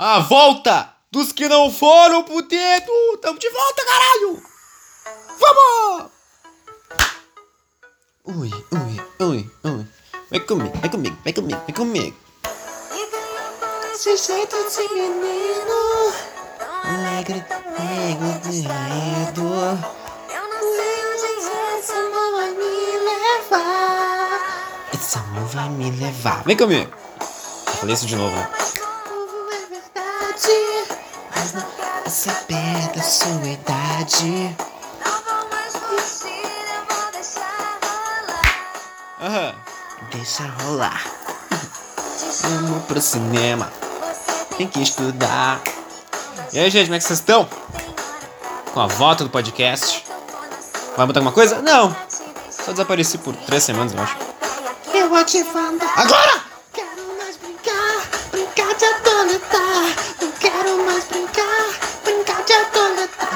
A volta dos que não foram pro dedo! Tamo de volta, caralho! Vamos! Ui, ui, ui, ui. Vem comigo, vem comigo, vem comigo, vem comigo. Esse jeito de menino Alegre, nego de raido Eu não sei onde essa mão vai me levar Essa mão vai me levar. Vem comigo! Eu falei isso de novo, né? Mas não quero saber da sua idade Não vou mais fugir, eu vou deixar rolar Aham. Deixa rolar Vamos pro cinema. Tem que estudar. E aí, gente, como é que vocês estão? Com a volta do podcast. Vai botar alguma coisa? Não. Só desapareci por três semanas, eu acho. Eu vou te falar Agora!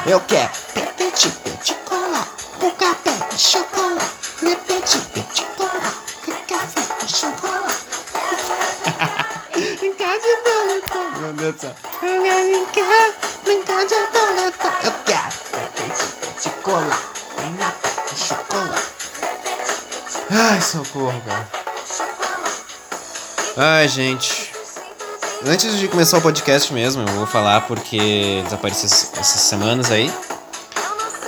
Eu quero. Petit, petit cola, café e chocolate Le petit, petit cola, café chocolate Brincar de adoletar Meu Deus do céu. Brincar, brincar de adoletar Eu quero petit, petit cola, e chocolate Ai, socorro, cara. Ai, gente. Antes de começar o podcast mesmo, eu vou falar porque desapareci essas semanas aí.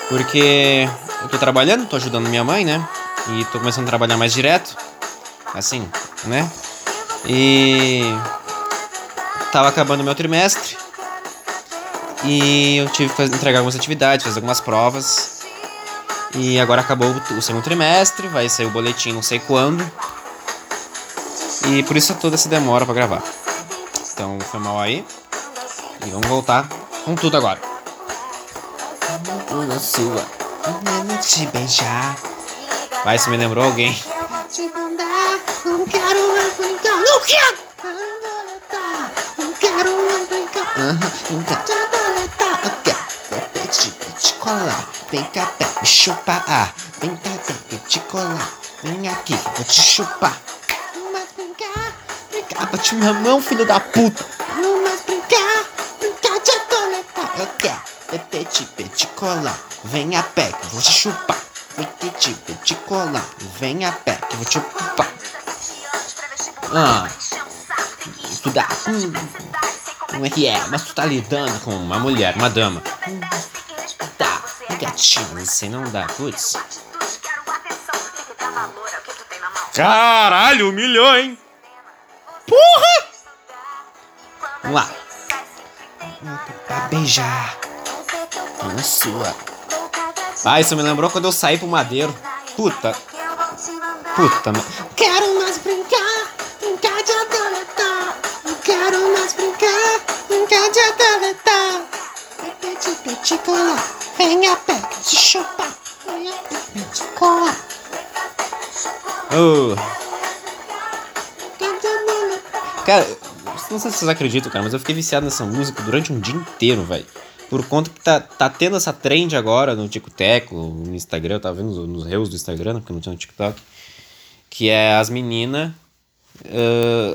Porque eu tô trabalhando, tô ajudando minha mãe, né? E tô começando a trabalhar mais direto. Assim, né? E. Tava acabando meu trimestre. E eu tive que entregar algumas atividades, fazer algumas provas. E agora acabou o- segundo trimestre, vai sair o boletim não sei quando. E por isso toda essa demora pra gravar. Então foi mal aí. E vamos voltar com tudo agora. Sua, te beijar Vai, se me lembrou alguém. te não quero mais brincar, não quero não mais brincar, petit colar, vem cá, pé, me chupar, ah, vem cá, pé, petit colar, vem aqui, vou te chupar, mais brincar, brincar, Bate minha mão, filho da puta. não mais brincar, brincar de adoletar, eu quero petit, petit colar, vem a pé, que eu vou te chupar, vem petit, petit colar, vem a pé, que eu vou te chupar. Ah, tu dá. Hum, como é que é? Mas tu tá lidando com uma mulher, uma dama. Tá, Gatinho, mas isso aí não dá, putz. Caralho, humilhou, hein? Vamos lá. pra beijar na sua. Ah, isso me lembrou quando eu saí pro madeiro. Puta, puta, me- Quero mais brincar, brincar de adoletar. Não quero mais brincar, brincar de adoletar. Petit, petit colar, vem a pé, que te chupar. Vem a pé, petit colar. Oh. De. Cara, não sei se vocês acreditam, cara, mas eu fiquei viciado nessa música durante um dia inteiro, velho. Por conta que tá, tá tendo essa trend agora no TikTok, no Instagram, eu tava vendo nos, reels do Instagram, né, porque não tinha no TikTok. Que é as meninas.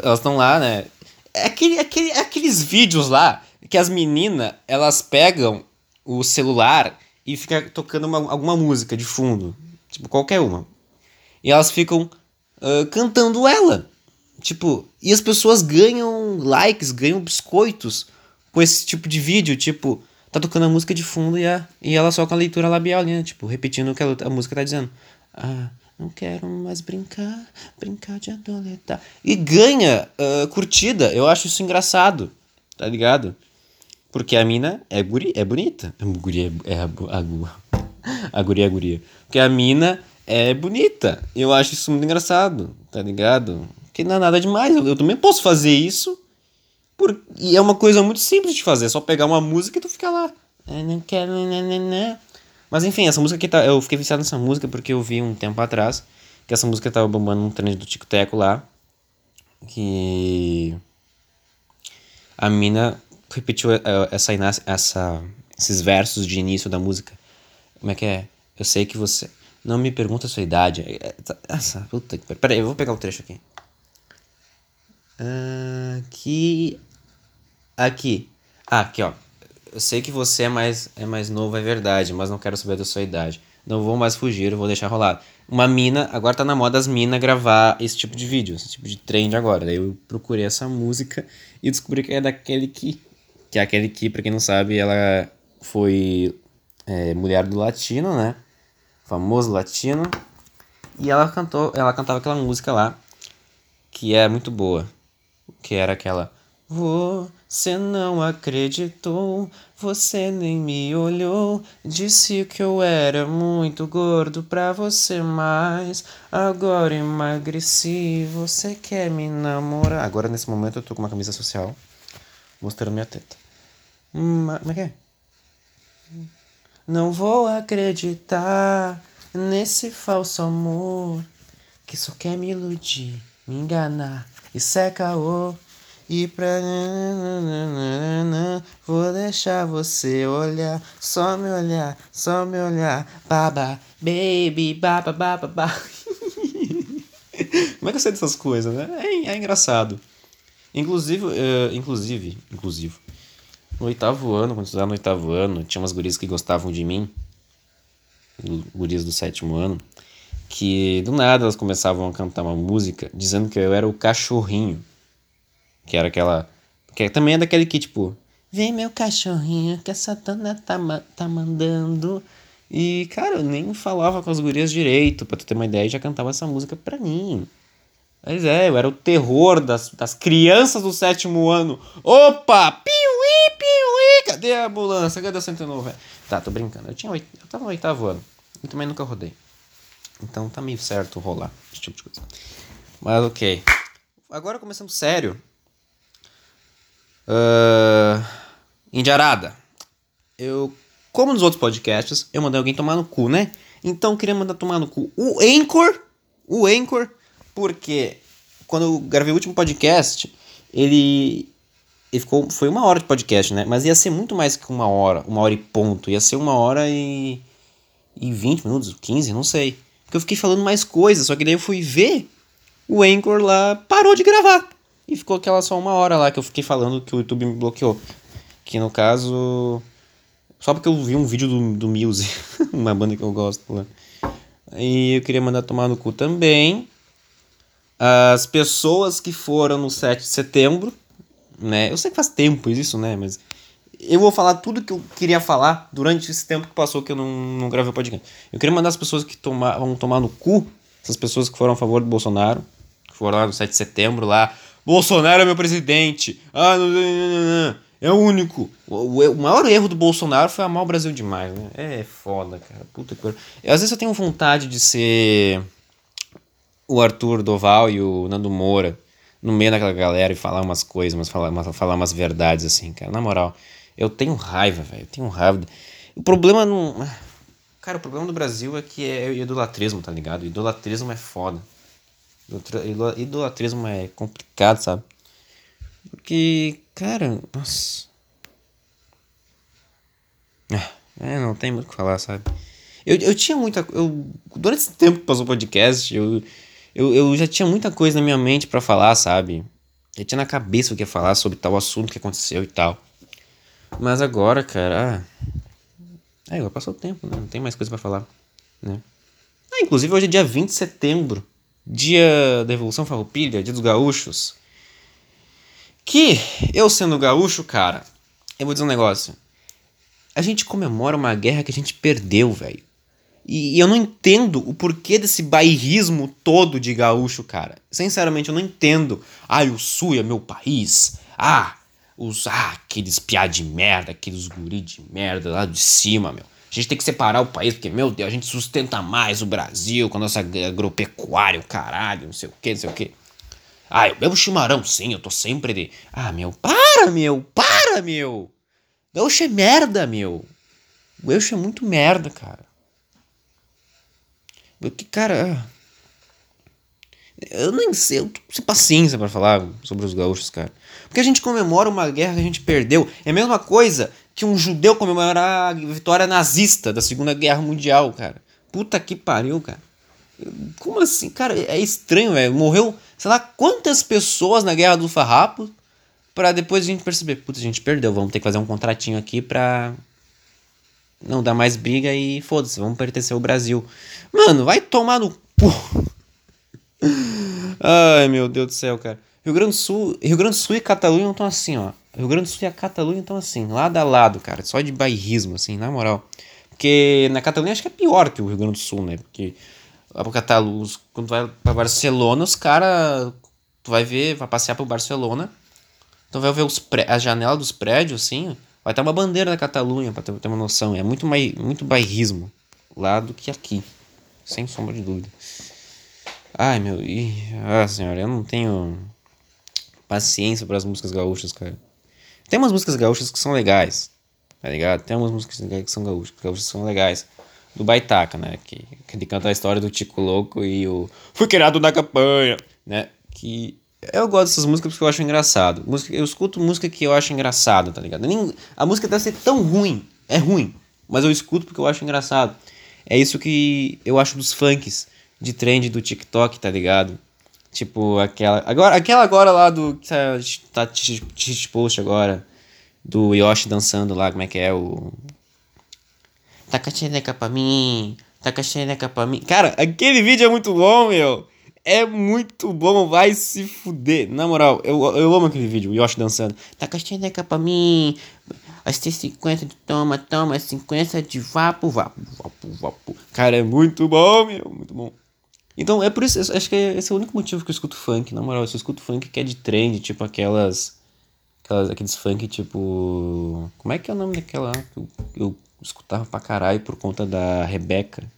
elas estão lá, né? É, aquele, aquele, é aqueles vídeos lá que as meninas elas pegam o celular e fica tocando uma- alguma música de fundo. Tipo, qualquer uma. E elas ficam ah, cantando ela. Tipo, e as pessoas ganham likes, ganham biscoitos com esse tipo de vídeo. Tipo, tá tocando a música de fundo e, a, e ela só com a leitura labial ali, né? Tipo, repetindo o que a, a música tá dizendo. Ah, não quero mais brincar, brincar de adoletar. E ganha ah, curtida. Eu acho isso engraçado, tá ligado? Porque a mina é, guri, é bonita. A guria é, é a, a, a guria é guria. Porque a mina é bonita. Eu acho isso muito engraçado, tá ligado? Que não é nada demais. Eu, eu também posso fazer isso. Por, e é uma coisa muito simples de fazer. É só pegar uma música e tu fica lá. Não. Mas enfim, essa música aqui tá. Eu fiquei viciado nessa música porque eu vi um tempo atrás que essa música tava bombando num trend do Tico Teco lá. Que a mina repetiu eh, essa, ina- essa, esses versos de início da música. Como é que é? Eu sei que você. Não me pergunta a sua idade. É, tá- Essa, puta que. Peraí, eu vou pegar o trecho aqui. Ah, que Aqui. Ah, aqui, ó. Eu sei que você é mais, é mais novo, é verdade, mas não quero saber da sua idade. Não vou mais fugir, vou deixar rolar. Uma mina, agora tá na moda as minas gravar esse tipo de vídeo, esse tipo de trend agora. Daí eu procurei essa música e descobri que é daquele que. Que é aquele que, pra quem não sabe, ela foi é, mulher do latino, né? Famoso latino. E ela cantou, ela cantava aquela música lá, que é muito boa. Que era aquela. Você não acreditou, você nem me olhou. Disse que eu era muito gordo pra você, mas agora emagreci. Você quer me namorar? Agora nesse momento eu tô com uma camisa social mostrando minha teta. Ma- Como é que é? Não vou acreditar nesse falso amor que só quer me iludir, me enganar. Isso é caô. E pra vou deixar você olhar, só me olhar, só me olhar, baba, baby, baba, baba, baba. Como é que eu sei dessas coisas, né? É, é engraçado. Inclusive, eh, inclusive, inclusive, no oitavo ano, quando eu estudava no oitavo ano, tinha umas gurias que gostavam de mim, gurias do sétimo ano, que do nada elas começavam a cantar uma música dizendo que eu era o cachorrinho. Que era aquela. Que também é daquele que, tipo. Vem meu cachorrinho que a Satana tá, ma- tá mandando. E, cara, eu nem falava com as gurias direito, pra tu ter uma ideia, e já cantava essa música pra mim. Mas é, eu era o terror das, das crianças do sétimo ano. Opa! Piuí, piuí! Cadê a ambulância? Cadê a 109? Tá, tô brincando. Eu, tinha eu tava no oitavo ano. E também nunca rodei. Então tá meio certo rolar esse tipo de coisa. Mas ok. Agora começando sério. Uh, Indiarada. Eu, como nos outros podcasts, eu mandei alguém tomar no cu, né? Então eu queria mandar tomar no cu o Anchor. O Anchor. Porque quando eu gravei o último podcast, ele. Ele ficou. Foi uma hora de podcast, né? Mas ia ser muito mais que uma hora. Uma hora e ponto. Ia ser uma hora e. E 20 minutos, 15, não sei. Porque eu fiquei falando mais coisas. Só que daí eu fui ver. O Anchor lá parou de gravar. E ficou aquela só uma hora lá que eu fiquei falando que o YouTube me bloqueou. Que no caso. Só porque eu vi um vídeo do, do Muse, uma banda que eu gosto lá. E eu queria mandar tomar no cu também. As pessoas que foram no 7 de setembro, né? Eu sei que faz tempo isso, né? Mas eu vou falar tudo que eu queria falar durante esse tempo que passou que eu não, não gravei o podcast. Eu queria mandar as pessoas que toma, vão tomar no cu, essas pessoas que foram a favor do Bolsonaro, que foram lá no 7 de setembro lá. Bolsonaro é meu presidente. Ah, não, não, não, não. É o único. O, o, o, maior erro do Bolsonaro foi amar o Brasil demais, né? É foda, cara. Puta que. Às vezes eu tenho vontade de ser o Arthur Doval e o Nando Moura no meio daquela galera e falar umas coisas, mas falar, falar umas verdades assim, cara. Na moral, eu tenho raiva, velho. Eu tenho raiva. O problema não. Cara, o problema do Brasil é que é idolatrismo, tá ligado? Idolatrismo é foda. Idolatrismo é complicado, sabe? Porque, cara, nossa. É, não tem muito o que falar, sabe? Eu, eu tinha muita. Eu, durante esse tempo que passou o podcast, eu, eu, eu já tinha muita coisa na minha mente para falar, sabe? Eu tinha na cabeça o que ia falar sobre tal assunto que aconteceu e tal. Mas agora, cara. Ah, é, agora passou o tempo, né? Não tem mais coisa para falar, né? Ah, inclusive hoje é dia 20 de setembro. Dia da Revolução Farroupilha, dia dos gaúchos. Que eu sendo gaúcho, cara, eu vou dizer um negócio. A gente comemora uma guerra que a gente perdeu, velho. E, e, eu não entendo o porquê desse bairrismo todo de gaúcho, cara. Sinceramente, eu não entendo. Ah, o sul é meu país. Ah, os ah, aqueles piá de merda, aqueles guri de merda lá de cima, meu. A gente tem que separar o país, porque, meu Deus, a gente sustenta mais o Brasil com a nossa agropecuária, o caralho, não sei o que, não sei o que. Ah, eu bebo chimarrão, sim, eu tô sempre de. Ah, meu, para, meu, para, meu! Gaúcho é merda, meu. Gaúcho é muito merda, cara. Porque, cara. Eu nem sei, eu tô sem paciência para falar sobre os gaúchos, cara. Porque a gente comemora uma guerra que a gente perdeu. É a mesma coisa que um judeu comemorar a vitória nazista da Segunda Guerra Mundial, cara. Puta que pariu, cara. Como assim? Cara, é estranho, velho. Morreu, sei lá, quantas pessoas na Guerra do Farrapo Pra depois a gente perceber, putz, a gente perdeu, vamos ter que fazer um contratinho aqui pra não dar mais briga e foda-se, vamos pertencer ao Brasil. Mano, vai tomar no cu. Ai, meu Deus do céu, cara. Rio Grande do Sul, Rio Grande do Sul e Catalunha estão assim, ó. Rio Grande do Sul e a Catalunha estão assim, lado a lado, cara. Só de bairrismo, assim, na moral. Porque na Catalunha acho que é pior que o Rio Grande do Sul, né? Porque lá pro Catalunha, quando tu vai pra Barcelona, os caras. Tu vai ver, vai passear pro Barcelona. Tu vai ver os pré, a janela dos prédios, assim. Vai ter uma bandeira da Catalunha, pra ter, ter uma noção. É muito, mais, muito bairrismo lá do que aqui. Sem sombra de dúvida. Ai, meu. Ih, ah, senhora, eu não tenho paciência para as músicas gaúchas, cara. Tem umas músicas gaúchas que são legais, tá ligado? Tem umas músicas que são gaúchas, que são legais. Do Baitaca, né? Que, que ele canta a história do Tico Louco e o Fui criado na campanha, né? Que eu gosto dessas músicas porque eu acho engraçado. Música, eu escuto música que eu acho engraçada, tá ligado? Nem, a música deve ser tão ruim, é ruim, mas eu escuto porque eu acho engraçado. É isso que eu acho dos funks de trend do TikTok, tá ligado? Tipo, aquela. Agora, aquela agora lá do. Que tá, tá post agora. Do Yoshi dançando lá, como é que é o. Xereca pra mim. Xereca pra mim. Cara, aquele vídeo é muito bom, meu. É muito bom, vai se fuder. Na moral, eu, eu amo aquele vídeo, o Yoshi dançando. Xereca pra mim. Vai ter 50 de toma, toma, 50 de vapo, vapo, vapo, vapo. Cara, é muito bom, meu. Muito bom. Então, é por isso, acho que esse é o único motivo que eu escuto funk, na moral. Eu escuto funk que é de trend, tipo aquelas. aquelas aqueles funk tipo. Como é que é o nome daquela que eu, eu escutava pra caralho por conta da Rebeca?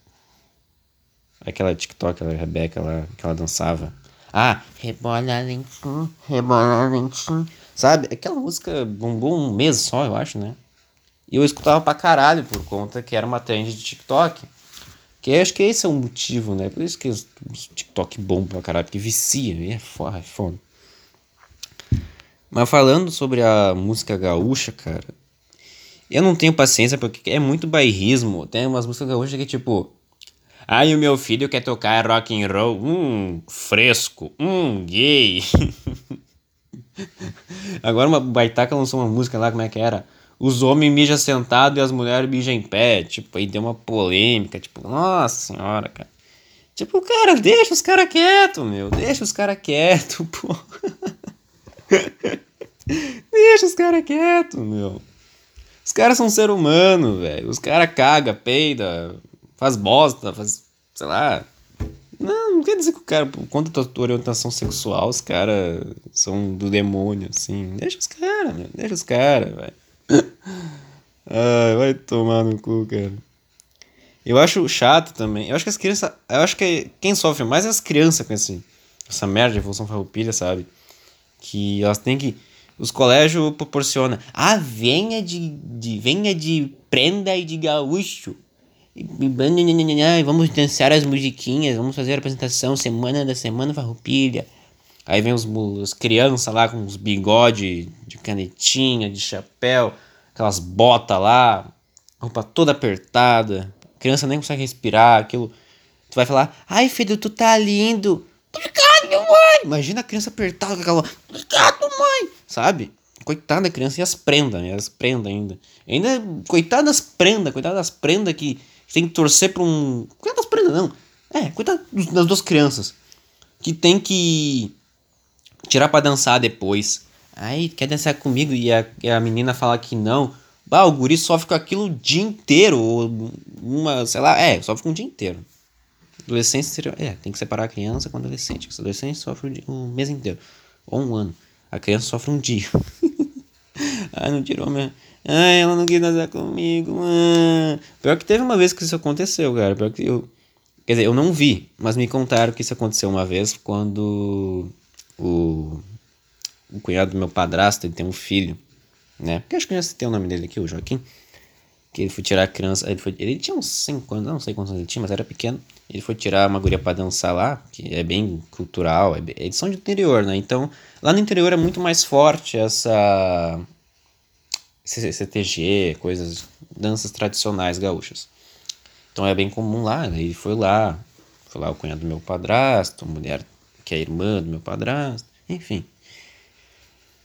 Aquela TikTok, aquela Rebeca lá, que ela dançava. Ah, rebola lentinho, rebola lentinho. Sabe? Aquela música bombou um mês só, eu acho, né? E eu escutava pra caralho por conta que era uma trend de TikTok. Que acho que esse é o motivo, né? Por isso que o TikTok bom pra caralho, porque vicia, é foda, é foda. Mas falando sobre a música gaúcha, cara, eu não tenho paciência porque é muito bairrismo. Tem umas músicas gaúchas que tipo, ai o meu filho quer tocar rock and roll, hum, fresco, hum, gay. Agora uma baitaca lançou uma música lá, como é que era? Os homens mijam sentado e as mulheres mijam em pé. Tipo, aí deu uma polêmica. Tipo, nossa senhora, cara. Tipo, cara, deixa os caras quietos, meu. Deixa os caras quietos, pô. deixa os caras quietos, meu. Os caras são ser humano, velho. Os caras caga, peida, faz bosta, faz. sei lá. Não, não quer dizer que o cara, conta da tua orientação sexual, os caras são do demônio, assim. Deixa os caras, meu. Deixa os caras, velho. Ai, vai tomar no cu, cara. Eu acho chato também. Eu acho que as crianças. Eu acho que quem sofre mais é as crianças com esse, essa merda de evolução farroupilha, sabe? Que elas têm que. Os colégios proporcionam. Ah, venha de, de. Venha de prenda e de gaúcho. E, vamos dançar as musiquinhas, vamos fazer a apresentação, semana da semana farroupilha. Aí vem os, os crianças lá com os bigode de canetinha, de chapéu, aquelas botas lá, roupa toda apertada. A criança nem consegue respirar, aquilo. Tu vai falar, ai filho, tu tá lindo. Obrigado, mãe! Imagina a criança apertada com aquela. Obrigado, mãe! Sabe? Coitada da criança e as prendas, né? As prendas ainda. Ainda, coitada das prendas, coitada das prendas que tem que torcer pra um. Coitada das prendas, não. É, coitada das duas crianças. Que tem que tirar para dançar depois. Aí, quer dançar comigo? E a, e a menina fala que não. Bah, o guri sofre com aquilo o dia inteiro. Ou uma, sei lá, é, sofre com o dia inteiro. Adolescência seria. É, tem que separar a criança com o adolescente. O adolescente sofre o, dia, mês inteiro. Ou um ano. A criança sofre um dia. Ai, não tirou minha. Ai, ela não quis dançar comigo, mano. Pior que teve uma vez que isso aconteceu, cara. Pior que eu. Quer dizer, eu não vi, mas me contaram que isso aconteceu uma vez quando o, o cunhado do meu padrasto, ele tem um filho, né? Porque acho que já tem o nome dele aqui, o Joaquim. Que ele foi tirar a criança. Ele, foi, ele tinha uns 5 anos, não sei quantos anos ele tinha, mas era pequeno. Ele foi tirar uma guria pra dançar lá, que é bem cultural, é são de interior, né? Então, lá no interior é muito mais forte essa. CTG, coisas, danças tradicionais gaúchas. Então é bem comum lá, ele foi lá, foi lá o cunhado do meu padrasto, mulher que é irmã do meu padrasto, enfim.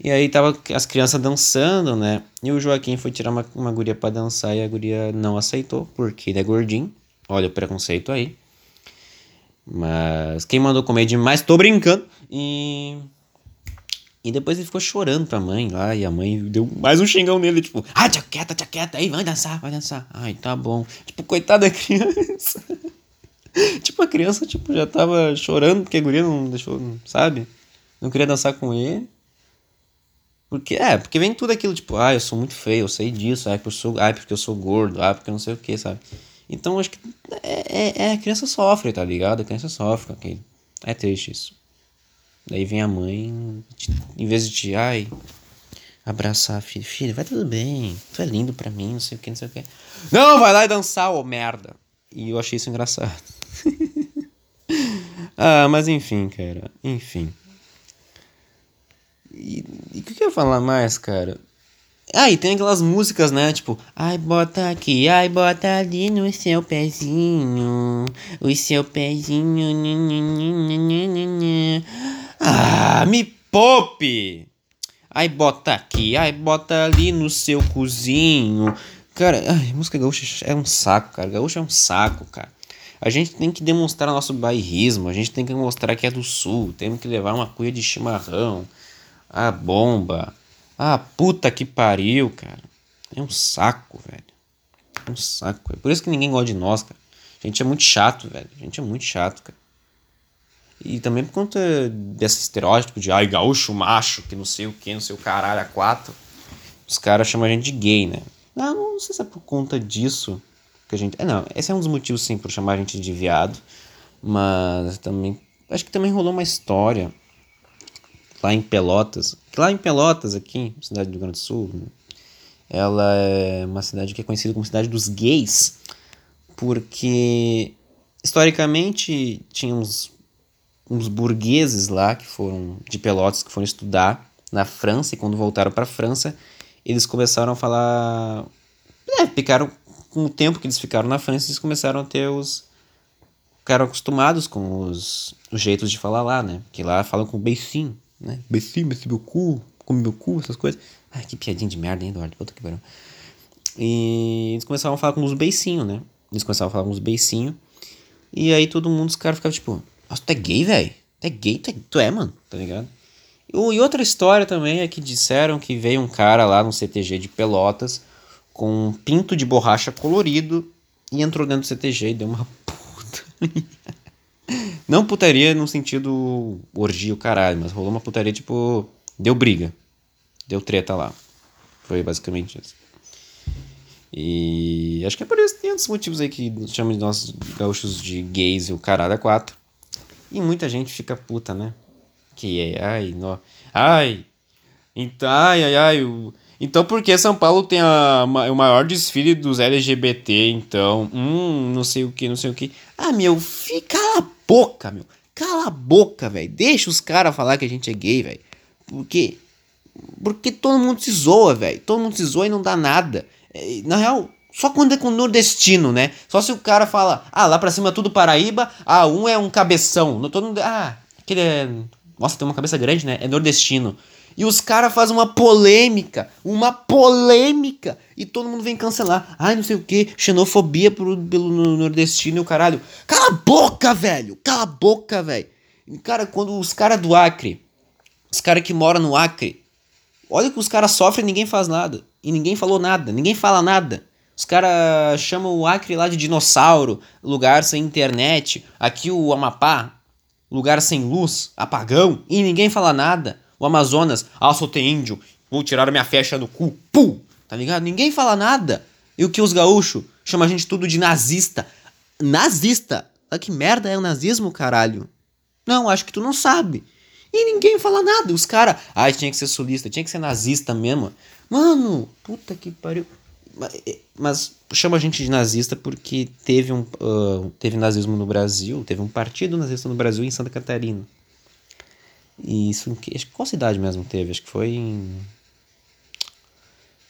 E aí tava as crianças dançando, né? E o Joaquim foi tirar uma, uma guria pra dançar e a guria não aceitou, porque ele é gordinho. Olha o preconceito aí. Mas quem mandou comer demais, tô brincando. E. E depois ele ficou chorando pra mãe lá, e a mãe deu mais um xingão nele, tipo, ah, tia quieta, tia quieta, aí, vai dançar, vai dançar. Ai, tá bom. Tipo, coitada da criança. tipo, a criança, tipo, já tava chorando porque a guria não deixou, sabe? Não queria dançar com ele. Porque, é, porque vem tudo aquilo, tipo, ah, eu sou muito feio, eu sei disso, ah, porque eu sou, ah, porque eu sou gordo, ah, porque eu não sei o que, sabe? Então, acho que é, é, é, a criança sofre, tá ligado? A criança sofre com aquele. É triste isso. Daí vem a mãe, em vez de te, ai, abraçar a filha, filha, vai tudo bem, tu é lindo pra mim, não sei o que, não sei o que. Não, vai lá e dançar, ô merda. E eu achei isso engraçado. ah, mas enfim, cara, enfim. E o que, eu ia falar mais, cara? Ah, e tem aquelas músicas, né? Tipo, ai, bota aqui, ai, bota ali no seu pezinho, o seu pezinho. Ah, me poupe! Ai, bota aqui, ai, bota ali no seu cozinho. Cara, ai, música gaúcha é um saco, cara. Gaúcha é um saco, cara. A gente tem que demonstrar nosso bairrismo, a gente tem que mostrar que é do sul, temos que levar uma cuia de chimarrão a bomba. Ah, puta que pariu, cara. É um saco, velho. É um saco. É por isso que ninguém gosta de nós, cara. A gente é muito chato, velho. A gente é muito chato, cara. E também por conta desse estereótipo de ai, gaúcho macho, que não sei o que, não sei o caralho, a quatro. Os caras chamam a gente de gay, né? Não, não sei se é por conta disso que a gente. É, não, esse é um dos motivos, sim, por chamar a gente de viado. Mas também. Acho que também rolou uma história lá em Pelotas, lá em Pelotas, aqui, cidade do Rio Grande do Sul, ela é uma cidade que é conhecida como cidade dos gays, porque historicamente tinha uns, uns burgueses lá que foram de Pelotas que foram estudar na França e quando voltaram para a França eles começaram a falar, é, ficaram com o tempo que eles ficaram na França eles começaram a ter os ficaram acostumados com os, os jeitos de falar lá, né? Que lá falam com beicinho, né? Becinho, beci meu cu, come meu cu, essas coisas. Ai, que piadinha de merda, hein, Eduardo? Puta que pariu. E eles começavam a falar com uns beicinhos, né? Eles começavam a falar com uns beicinhos. E aí todo mundo, os caras ficavam tipo, nossa, tu é gay, velho? Tu é gay? Tu é, tu é, mano? Tá ligado? E outra história também é que disseram que veio um cara lá no CTG de Pelotas com um pinto de borracha colorido e entrou dentro do CTG e deu uma puta. Não putaria no sentido orgia o caralho, mas rolou uma putaria tipo. Deu briga. Deu treta lá. Foi basicamente isso. E acho que é por isso tem outros motivos aí que chamam de nossos gaúchos de gays e o caralho a quatro. E muita gente fica puta, né? Que é, ai, no, ai, então, ai, ai, ai, o, então por que São Paulo tem a, o maior desfile dos LGBT, então, hum, não sei o que, não sei o que. Ah, meu, fica a boca, meu. Cala a boca, velho. Deixa os caras falar que a gente é gay, velho. Por quê? Porque todo mundo se zoa, velho. Todo mundo se zoa e não dá nada. É, na real, só quando é com nordestino, né? Só se o cara fala, ah, lá pra cima é tudo Paraíba, ah, um é um cabeção. Todo mundo, ah, aquele é. Nossa, tem uma cabeça grande, né? É nordestino. E os caras fazem uma polêmica, uma polêmica, e todo mundo vem cancelar. Ai, não sei o que, xenofobia pro, pelo nordestino e o caralho. Cala a boca, velho! Cala a boca, velho! Cara, quando os caras do Acre, os caras que moram no Acre, olha que os caras sofrem e ninguém faz nada. E ninguém falou nada, ninguém fala nada. Os caras chamam o Acre lá de dinossauro, lugar sem internet. Aqui o Amapá, lugar sem luz, apagão, e ninguém fala nada. O Amazonas, ah, sou tem índio, vou tirar minha flecha no cu, pum, tá ligado? Ninguém fala nada. E o que os gaúchos chamam a gente tudo de nazista. Nazista? Ah, que merda é o nazismo, caralho? Não, acho que tu não sabe. E ninguém fala nada. Os caras, ah, tinha que ser sulista, tinha que ser nazista mesmo. Mano, puta que pariu. Mas chama a gente de nazista porque teve um uh, teve nazismo no Brasil, teve um partido nazista no Brasil em Santa Catarina. E isso acho que qual cidade mesmo teve? Acho que foi em.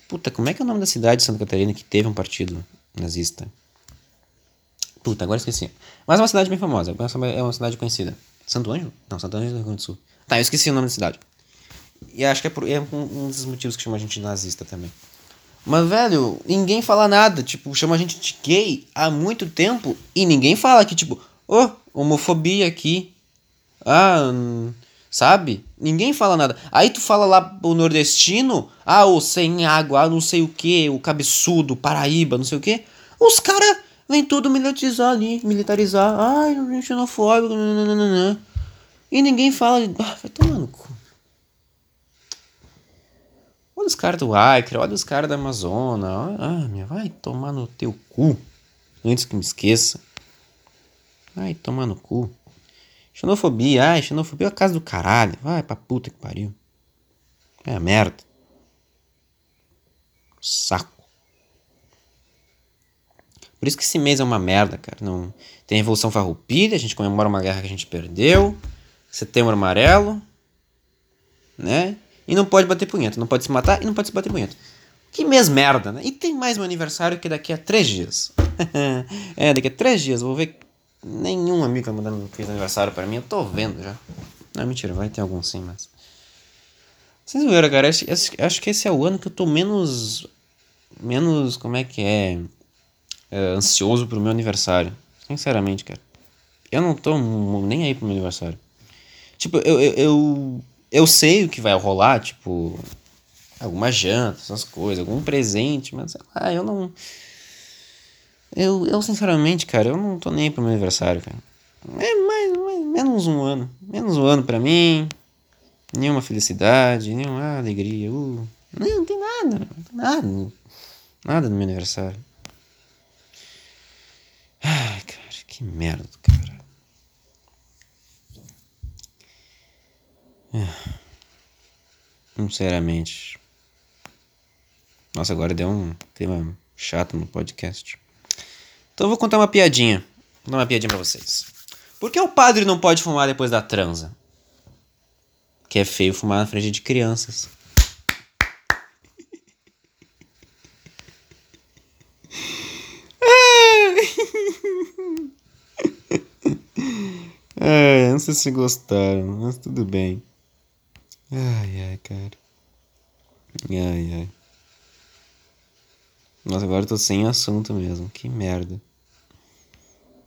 Puta, como é que é o nome da cidade de Santa Catarina que teve um partido nazista? Puta, agora esqueci. Mas é uma cidade bem famosa, é uma cidade conhecida. Santo Ângelo? Não, Santo Ângelo é do Rio Grande do Sul. Tá, eu esqueci o nome da cidade. E acho que é, por, é um dos motivos que chama a gente de nazista também. Mas, velho, ninguém fala nada. Tipo, chama a gente de gay há muito tempo e ninguém fala que, tipo, ô, oh, homofobia aqui. Ah, sabe? Ninguém fala nada. Aí tu fala lá o nordestino, ah, o sem água, ah, não sei o que, o cabeçudo, Paraíba, não sei o que. Os caras vêm tudo militarizar ali, militarizar. Ai, xenofóbico, nananana. E ninguém fala. Ah, vai tomar no cu. Olha os caras do Acre, olha os caras da Amazônia. Ah, minha, vai tomar no teu cu. Antes que me esqueça. Vai tomar no cu. Xenofobia, ai, xenofobia é a casa do caralho. Vai pra puta que pariu. É merda. Saco. Por isso que esse mês é uma merda, cara. Não tem Revolução Farroupilha, a gente comemora uma guerra que a gente perdeu. Setembro Amarelo, né? E não pode bater punheta, não pode se matar e não pode se bater punheta. Que mês merda, né? E tem mais meu aniversário que daqui a três dias. é, daqui a três dias, vou ver. Nenhum amigo vai mandando fez aniversário para mim, eu tô vendo já. Não, mentira, vai ter algum sim, mas. Vocês viram, cara? Acho, acho que esse é o ano que eu tô menos. Menos. Como é que é? é ansioso pro meu aniversário. Sinceramente, cara. Eu não tô nem aí pro meu aniversário. Tipo, eu, eu, eu, eu sei o que vai rolar, tipo, alguma janta, essas coisas, algum presente, mas sei lá, eu não. Eu, eu sinceramente, cara, eu não tô nem pro meu aniversário, cara. É mais, mais menos um ano. Menos um ano pra mim. Nenhuma felicidade, nenhuma alegria. Uh, não, não tem nada, não tem nada. Nada no meu aniversário. Ai, cara, que merda, cara. É. Sinceramente. Nossa, agora deu um tema chato no podcast. Então eu vou contar uma piadinha. Vou dar uma piadinha pra vocês. Por que o padre não pode fumar depois da transa? Que é feio fumar na frente de crianças. É, não sei se gostaram, mas tudo bem. Ai, ai, cara. Ai, ai. Nossa, agora eu tô sem assunto mesmo. Que merda.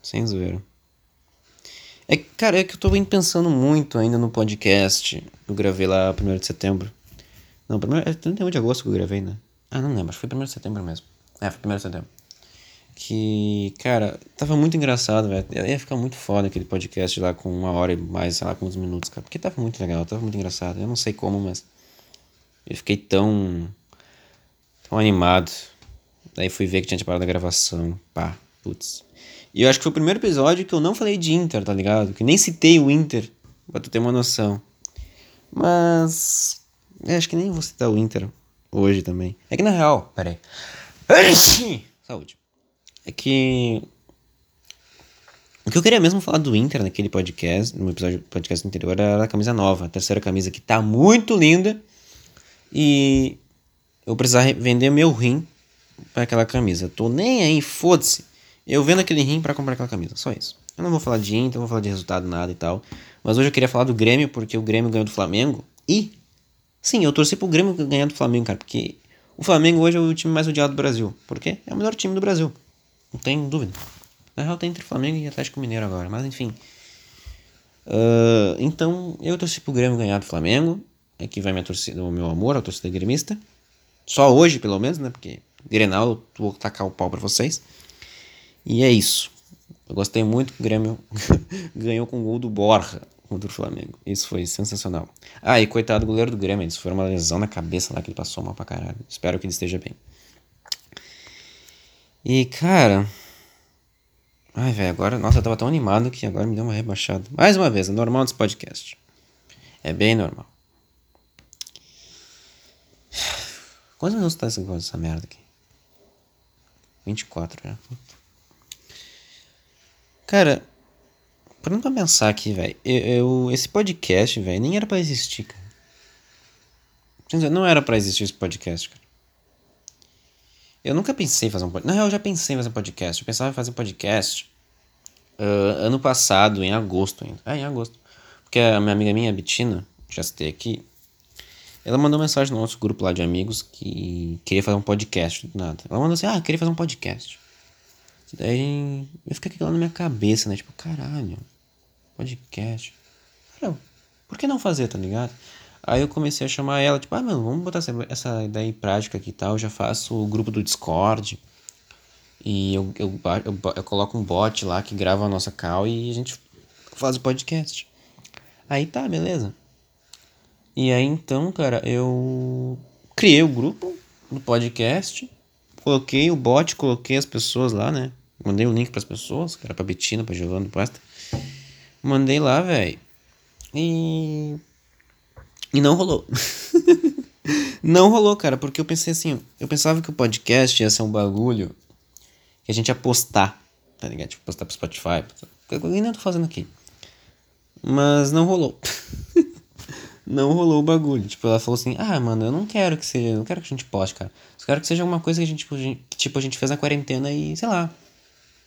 Sem zoeira. É, cara, é que eu tô pensando muito ainda no podcast. Eu gravei lá 1 de setembro. Não, primeiro, é 31 de agosto que eu gravei, né? Ah, não lembro, acho que foi 1 de setembro mesmo. É, foi 1 de setembro. Que, cara, tava muito engraçado, velho. Ia ficar muito foda aquele podcast lá com uma hora e mais, sei lá, com uns minutos, cara. Porque tava muito legal, tava muito engraçado. Eu não sei como, mas. Eu fiquei tão. tão animado. Daí fui ver que tinha parado a gravação. Pá, putz. E eu acho que foi o primeiro episódio que eu não falei de Inter, tá ligado? Que nem citei o Inter, pra tu ter uma noção. Mas. É, acho que nem vou citar o Inter hoje também. É que na real, pera aí. Saúde é que o que eu queria mesmo falar do Inter naquele podcast, no episódio do podcast anterior, era a camisa nova, a terceira camisa que tá muito linda. E eu precisava vender meu rim para aquela camisa. Tô nem aí, foda-se. Eu vendo aquele rim para comprar aquela camisa, só isso. Eu não vou falar de Inter, não vou falar de resultado, nada e tal. Mas hoje eu queria falar do Grêmio, porque o Grêmio ganhou do Flamengo. E, sim, eu torci pro Grêmio ganhar do Flamengo, cara, porque o Flamengo hoje é o time mais odiado do Brasil. Por quê? É o melhor time do Brasil. Não tenho dúvida. Na real, tá entre Flamengo e Atlético Mineiro agora, mas enfim. Uh, então, eu torci pro Grêmio ganhar do Flamengo. Aqui vai minha torcida, o meu amor, a torcida gremista. Só hoje, pelo menos, né? Porque Grenal eu vou tacar o pau pra vocês. E é isso. Eu gostei muito que o Grêmio ganhou com o gol do Borja contra o Flamengo. Isso foi sensacional. Ah, e coitado do goleiro do Grêmio. Isso foi uma lesão na cabeça lá que ele passou mal pra caralho. Espero que ele esteja bem. E, cara. Ai, velho, agora. Nossa, eu tava tão animado que agora me deu uma rebaixada. Mais uma vez, é normal desse podcast. É bem normal. Quantos minutos tá essa, essa merda aqui? 24 já. Cara, parando pra pensar aqui, velho. Eu, eu, esse podcast, velho, nem era pra existir, cara. Não era pra existir esse podcast, cara. Eu nunca pensei em fazer um podcast. Na real, eu já pensei em fazer um podcast. Eu pensava em fazer um podcast uh, ano passado, em agosto ainda. É, em agosto. Porque a minha amiga minha, a Bettina, já citei aqui, Ela mandou mensagem no nosso grupo lá de amigos que queria fazer um podcast do nada. Ela mandou assim: ah, queria fazer um podcast. Daí eu fiquei aquilo na minha cabeça, né? Tipo, caralho, podcast. Falei, por que não fazer, tá ligado? Aí eu comecei a chamar ela, tipo, ah, mano, vamos botar essa, essa ideia em prática aqui e tal. Eu já faço o grupo do Discord. E eu, eu, eu, eu, coloco um bot lá que grava a nossa call e a gente faz o podcast. Aí tá, beleza. E aí então, cara, eu criei o grupo do podcast, coloquei o bot, coloquei as pessoas lá, né? Mandei o um link pras pessoas, que era pra Betina, pra Giovanna, pro Asta. Mandei lá, velho. E. E não rolou. não rolou, cara, porque eu pensei assim, eu pensava que o podcast ia ser um bagulho que a gente ia postar, tá ligado? Tipo, postar pro Spotify. Eu ainda tô fazendo aqui. Mas não rolou. não rolou o bagulho. Tipo, ela falou assim: Ah, mano, eu não quero que seja. Não quero que a gente poste, cara. Eu quero que seja alguma coisa que a gente, tipo, tipo, a gente fez na quarentena e, sei lá,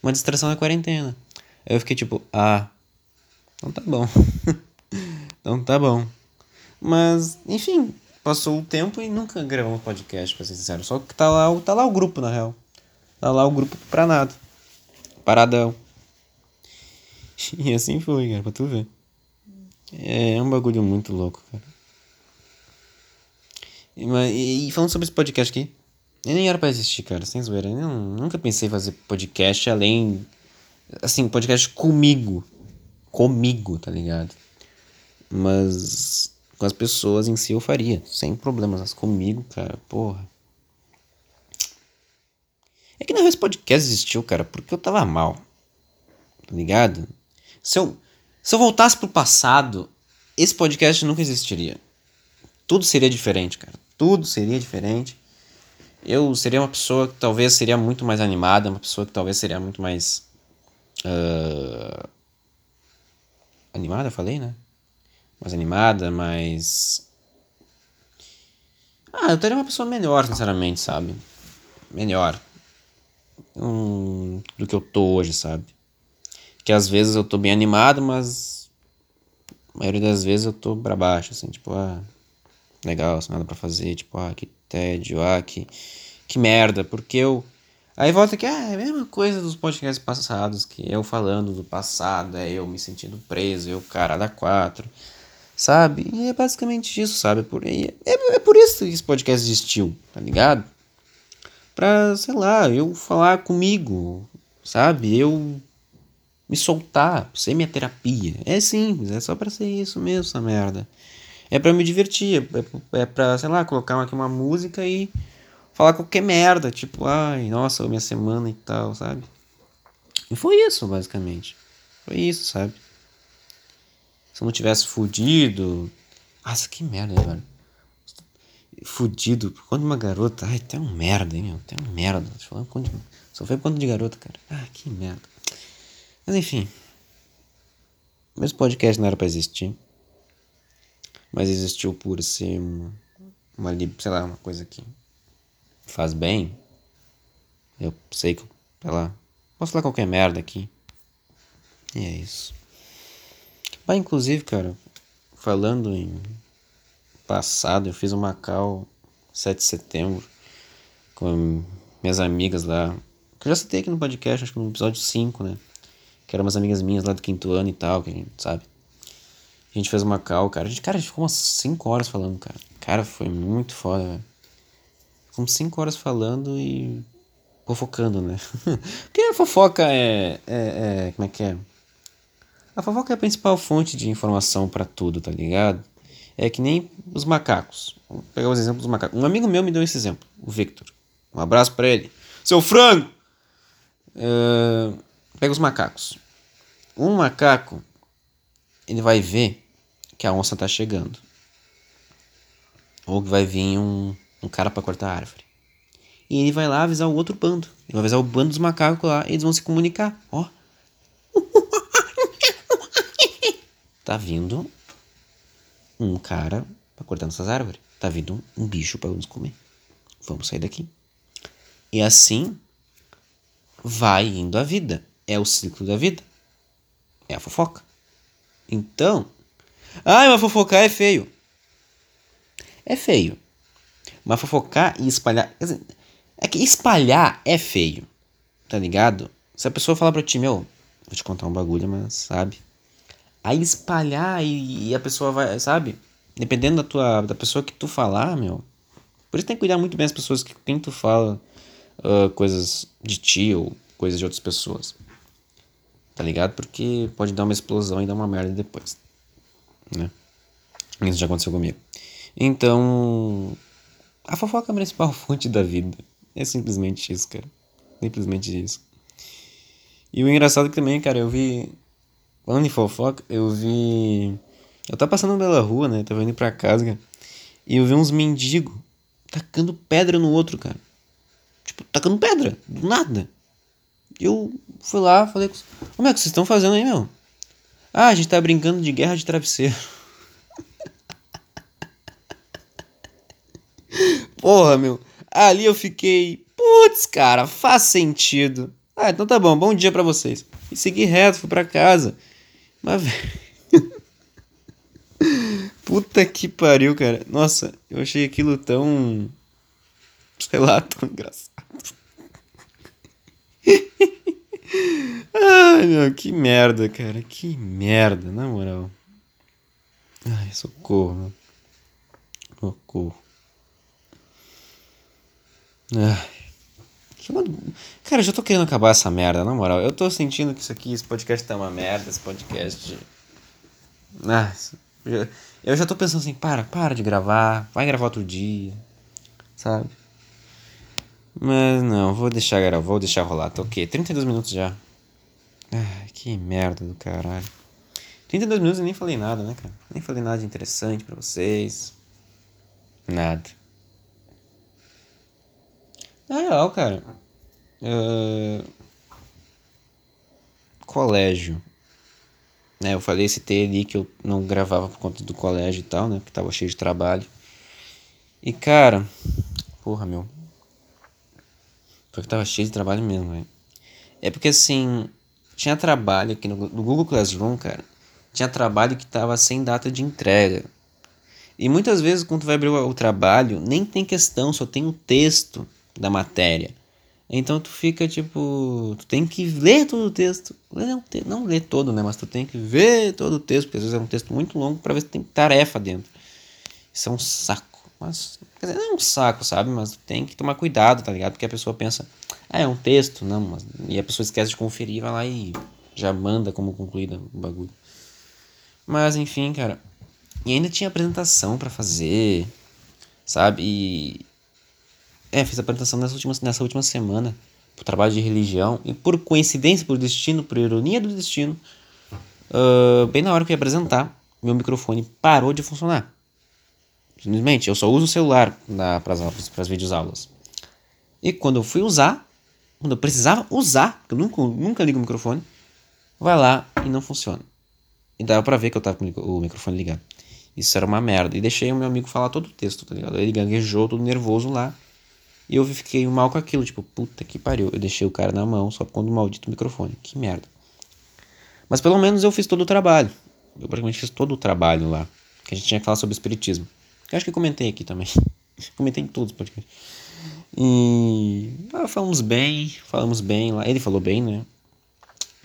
uma distração na quarentena. Aí eu fiquei tipo, ah, então tá bom. então tá bom. Mas, enfim, passou o tempo e nunca gravamos podcast, pra ser sincero. Só que tá lá, tá lá o grupo, na real. Tá lá o grupo pra nada. Paradão. E assim foi, cara, pra tu ver. É, é um bagulho muito louco, cara. E, e, falando sobre esse podcast aqui, eu nem era pra existir, cara, sem zoeira. Eu nunca pensei em fazer podcast além. Assim, podcast comigo. Comigo, tá ligado? Mas com as pessoas em si eu faria, sem problemas. Mas comigo, cara, porra. É que na esse podcast existiu, cara, porque eu tava mal. Tá ligado? Se eu, se eu voltasse pro passado, esse podcast nunca existiria. Tudo seria diferente, cara. Tudo seria diferente. Eu seria uma pessoa que talvez seria muito mais animada, uma pessoa que talvez seria muito mais. Uh, animada, falei, né? Mais animada, mais. Ah, eu teria uma pessoa melhor, sinceramente, sabe? Melhor. Um, do que eu tô hoje, sabe? Que às vezes eu tô bem animado, mas a maioria das vezes eu tô pra baixo, assim, tipo, ah, legal, sem nada pra fazer, tipo, ah, que tédio, ah, que, que merda, porque eu. Aí volta que ah, é a mesma coisa dos podcasts passados, que eu falando do passado, é eu me sentindo preso, eu cara da quatro, sabe? E é basicamente isso, sabe? Por, é, é por isso que esse podcast existiu, tá ligado? Pra, sei lá, eu falar comigo, sabe? Eu me soltar, ser minha terapia. É simples, é só pra ser isso mesmo, essa merda. É pra me divertir, é, é pra, sei lá, colocar aqui uma música e falar qualquer merda, tipo, ai, nossa, minha semana e tal, sabe? E foi isso, basicamente. Foi isso, sabe? Se eu não tivesse fudido. Nossa, que merda, velho. Fudido quando uma garota. Ai, tem um merda, hein, meu? Um merda. Só foi por conta de garota, cara. Ah, que merda. Mas enfim. Meu podcast não era pra existir. Mas existiu por ser uma, sei lá, uma coisa que faz bem. Eu sei que, sei lá, posso falar qualquer merda aqui. E é isso. Mas inclusive, cara, falando em passado, eu fiz um Macau 7 de setembro com minhas amigas lá. Que eu já citei aqui no podcast, acho que no episódio 5, né? que eram umas amigas minhas lá do quinto ano e tal, que a gente sabe. A gente fez uma cal, cara. A gente, cara, a gente ficou umas 5 horas falando, cara. Cara, foi muito foda, velho. Ficamos 5 horas falando e fofocando, né? Porque fofoca é, é, é, Como é que é? A fofoca é a principal fonte de informação para tudo, tá ligado? É que nem os macacos. Vamos pegar os exemplos dos macacos. Um amigo meu me deu esse exemplo, o Victor. Um abraço para ele. Seu frango! Uh, pega os macacos. Um macaco, ele vai ver que a onça tá chegando. Ou que vai vir um, um cara para cortar a árvore. E ele vai lá avisar o outro bando. Ele vai avisar o bando dos macacos lá. E eles vão se comunicar. Ó. tá vindo um cara para cortar nossas árvores. Tá vindo um bicho para nos comer. Vamos sair daqui. E assim vai indo a vida. É o ciclo da vida. É a fofoca. Então, ai, mas fofocar é feio. é feio. Mas fofocar e espalhar. quer dizer, É que espalhar é feio. Tá ligado? Se a pessoa falar pra ti, meu, vou te contar um bagulho, mas sabe? Aí espalhar e, e a pessoa vai, sabe? Dependendo da tua da pessoa que tu falar, meu. Por isso tem que cuidar muito bem das pessoas que quem tu fala ah, coisas de ti ou coisas de outras pessoas. Tá ligado? Porque pode dar uma explosão e dar uma merda depois. Né? Isso já aconteceu comigo. Então, a fofoca é a principal fonte da vida. É simplesmente isso, cara. Simplesmente isso. E o engraçado é que também, cara, eu vi. Falando em fofoca, eu vi. Eu tava passando pela rua, né? Tava indo pra casa, cara. E eu vi uns mendigos tacando pedra no outro, cara. Tipo, tacando pedra, do nada. Eu fui lá, falei com. Como é que vocês estão fazendo aí, meu? Ah, a gente tá brincando de guerra de travesseiro. Porra, meu. Ali eu fiquei. Putz, cara, faz sentido. Ah, então tá bom, bom dia pra vocês. E segui reto, fui pra casa. Mas, velho. Puta que pariu, cara. Nossa, eu achei aquilo tão. Sei lá, tão engraçado. Ai, meu, que merda, cara. Que merda, na moral. Ai, socorro. Socorro. Ai. Cara, eu já tô querendo acabar essa merda, na moral. Eu tô sentindo que isso aqui, esse podcast tá uma merda, esse podcast. Ah, eu- eu já tô pensando assim, para, para de gravar, vai gravar outro dia, sabe? Mas não, vou deixar gravar, vou deixar rolar, tá ok? 32 minutos já. Ai, que merda do caralho. 32 minutos e nem falei nada, né, cara? Nem falei nada de interessante pra vocês. Nada. Na real, cara. ah, Colégio. Né, eu falei, citei ali que eu não gravava por conta do colégio e tal, né? Porque tava cheio de trabalho. E, cara. Porra, meu. Porque tava cheio de trabalho mesmo, velho. É porque assim. Tinha trabalho aqui no, Google Classroom, cara. Tinha trabalho que tava sem data de entrega. E muitas vezes, quando tu vai abrir o trabalho, nem tem questão, só tem um texto da matéria. Então tu fica tipo. Tu tem que ler todo o texto. Ler o te- Não ler todo, né? Mas tu tem que ver todo o texto, porque às vezes é um texto muito longo pra ver se tem tarefa dentro. Isso é um saco. Mas. Quer dizer, não é um saco, sabe? Mas tu tem que tomar cuidado, tá ligado? Porque a pessoa pensa, ah, é um texto, não, mas. E a pessoa esquece de conferir, vai lá e já manda como concluída o bagulho. Mas enfim, cara. E ainda tinha apresentação pra fazer, sabe? E. É, fiz a apresentação nessa última, nessa última semana pro trabalho de religião. E por coincidência, por destino, por ironia do destino, ah, bem na hora que eu ia apresentar, meu microfone parou de funcionar. Simplesmente, eu só uso o celular para as videoaulas. E quando eu fui usar, quando eu precisava usar, porque eu nunca, nunca ligo o microfone, vai lá e não funciona. E dava pra ver que eu tava com o micro- o microfone ligado. Isso era uma merda. E deixei o meu amigo falar todo o texto, tá ligado? Ele gaguejou, todo nervoso lá. E eu fiquei mal com aquilo, tipo, puta que pariu. Eu deixei o cara na mão só por conta do maldito microfone. Que merda. Mas pelo menos eu fiz todo o trabalho. Eu praticamente fiz todo o trabalho lá. Que a gente tinha que falar sobre espiritismo. Eu acho que comentei aqui também. comentei em todos os podcasts. E. Ah, falamos bem, falamos bem lá. Ele falou bem, né?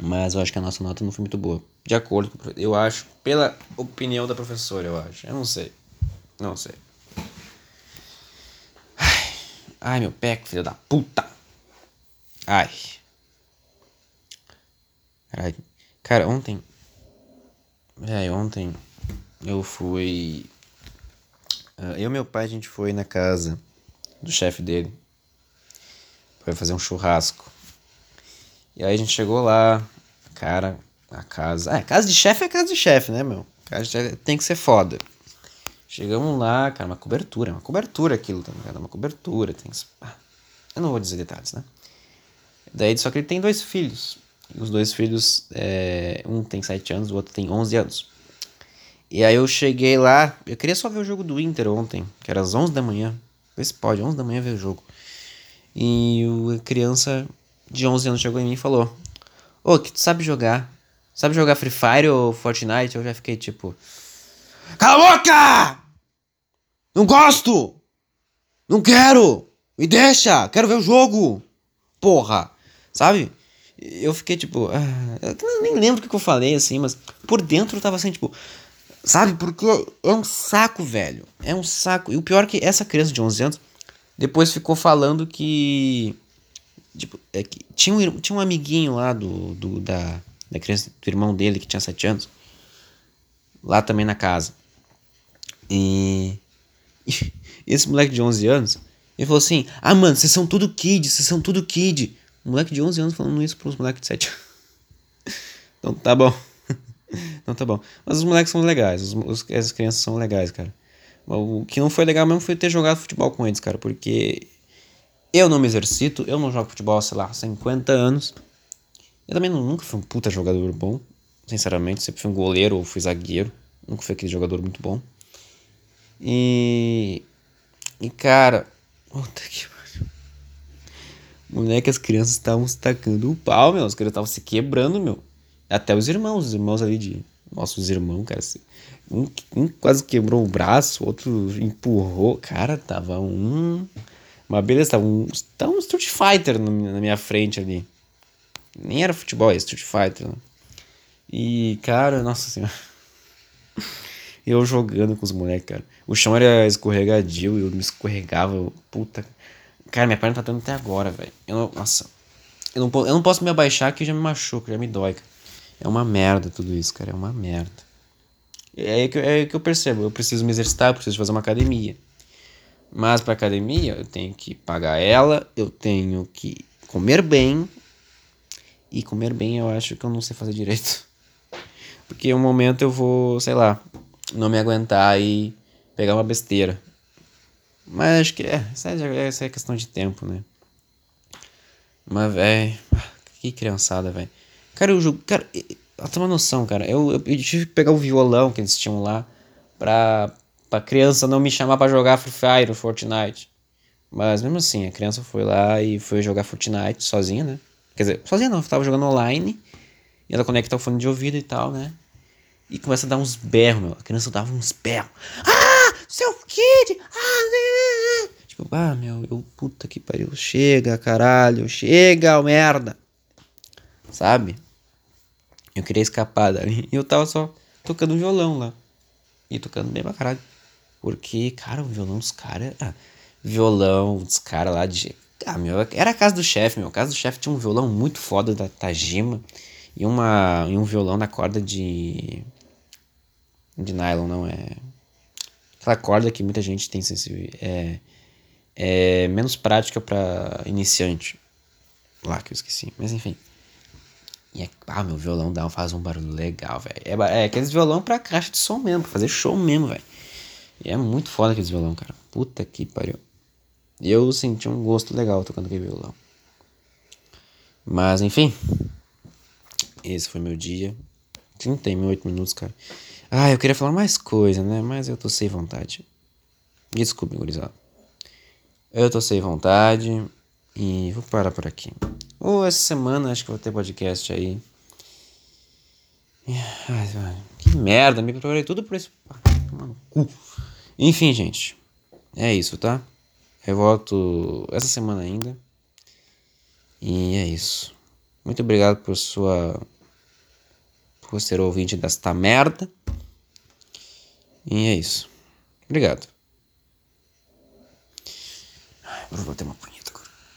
Mas eu acho que a nossa nota não foi muito boa. De acordo com. o Eu acho, pela opinião da professora, eu acho. Eu não sei. Não sei. Ai, meu pé, filho da puta. Ai. Caralho. Cara, ontem. É, ontem eu fui. ah, Eu e meu pai, a gente foi na casa do chefe dele. Foi fazer um churrasco. E aí a gente chegou lá, cara, a casa. É, casa de chefe é casa de chefe, né, meu? Casa de chefe tem que ser foda. Chegamos lá, cara, uma cobertura, uma cobertura aquilo, tá ligado? Uma cobertura, tem. Ah, eu não vou dizer detalhes, né? Daí, só que ele tem dois filhos. E os dois filhos, é, um tem 7 anos, o outro tem 11 anos. E aí eu cheguei lá, eu queria só ver o jogo do Inter ontem, que era às 11 da manhã. Vê se pode, 11 da manhã ver o jogo. E a criança de 11 anos chegou em mim e falou: Ô, que tu sabe jogar? Sabe jogar Free Fire ou Fortnite? Eu já fiquei tipo: Cala a boca! Não gosto! Não quero! Me deixa! Quero ver o jogo! Porra! Sabe? Eu fiquei tipo. Ah, eu nem lembro o que eu falei assim, mas por dentro eu tava assim, tipo. Sabe? Porque é um saco, velho. É um saco. E o pior é que essa criança de 11 anos depois ficou falando que. Tipo, é que tinha, um, tinha um amiguinho lá do, do, da, da criança, do irmão dele que tinha 7 anos. Lá também na casa. E. esse moleque de 11 anos. Ele falou assim: Ah, mano, vocês são tudo kid, vocês são tudo kid. Um moleque de 11 anos falando isso pros moleques de 7 anos. então tá bom. então tá bom. Mas os moleques são legais, os, os, as crianças são legais, cara. O que não foi legal mesmo foi ter jogado futebol com eles, cara, porque eu não me exercito, eu não jogo futebol, sei lá, há 50 anos. Eu também nunca fui um puta jogador bom, sinceramente, sempre fui um goleiro ou fui zagueiro, nunca fui aquele jogador muito bom. E. E cara. Puta que pariu. Moleque, as crianças estavam se tacando o pau, meu. As crianças estavam se quebrando, meu. Até os irmãos, os irmãos ali de. Nossos irmãos, cara. Um, um quase quebrou o braço, outro empurrou. Cara, tava um. Uma beleza, tava um, tava um Street Fighter na minha frente ali. Nem era futebol, é Street Fighter. Né? E, cara, nossa senhora. Eu jogando com os moleques, cara. O chão era escorregadio e eu me escorregava. Puta. Cara, minha perna tá dando até agora, velho. Eu Nossa. Eu não, eu não posso me abaixar que já me machuca, já me dói, cara. É uma merda tudo isso, cara. É uma merda. É aí que, é que eu percebo. Eu preciso me exercitar, preciso fazer uma academia. Mas para academia eu tenho que pagar ela, eu tenho que comer bem. E comer bem eu acho que eu não sei fazer direito. Porque um momento eu vou, sei lá, não me aguentar e pegar uma besteira. Mas acho que é, essa é, é questão de tempo, né? Mas, velho, que criançada, velho. Cara, eu jogo. Cara, ela tem uma noção, cara. Eu, eu, eu, tive que pegar o violão que eles tinham lá pra, pra criança não me chamar para jogar Free Fire, Fortnite. Mas mesmo assim, a criança foi lá e foi jogar Fortnite sozinha, né? Quer dizer, sozinha não, tava jogando online. E ela conecta o fone de ouvido e tal, né? E começa a dar uns berros, meu. A criança dava uns berros. Ah! Seu kid! Ah! Tipo, ah, meu, eu, puta que pariu. Chega, caralho. Chega, merda. Sabe? Eu queria escapar dali. E eu tava só tocando violão lá. E tocando bem pra caralho. Porque, cara, o violão dos caras. Ah, violão dos caras lá de. Ah, meu, era a casa do chefe, meu. A casa do chefe tinha um violão muito foda da Tajima. E, uma, e um violão da corda de. De nylon, não é. Aquela corda que muita gente tem sensível. É. É menos prática para iniciante. Lá que eu esqueci. Mas enfim. E é, ah, meu violão dá, faz um barulho legal, velho. É, é aqueles violão pra caixa de som mesmo, pra fazer show mesmo, velho. E é muito foda aqueles violão, cara. Puta que pariu. Eu senti um gosto legal tocando aquele violão. Mas, enfim. Esse foi meu dia. 38 minutos, cara. Ah, eu queria falar mais coisa, né? Mas eu tô sem vontade. Desculpe, gurizada. Eu tô sem vontade. E vou parar por aqui. Ou essa semana acho que vou ter podcast aí. Ai, que merda, me preparei tudo por. Mano, cu. Enfim, gente. É isso, tá? Eu volto essa semana ainda. E é isso. Muito obrigado por sua. Por ser ouvinte desta merda. E é isso. Obrigado. Ai, vou ter uma punha.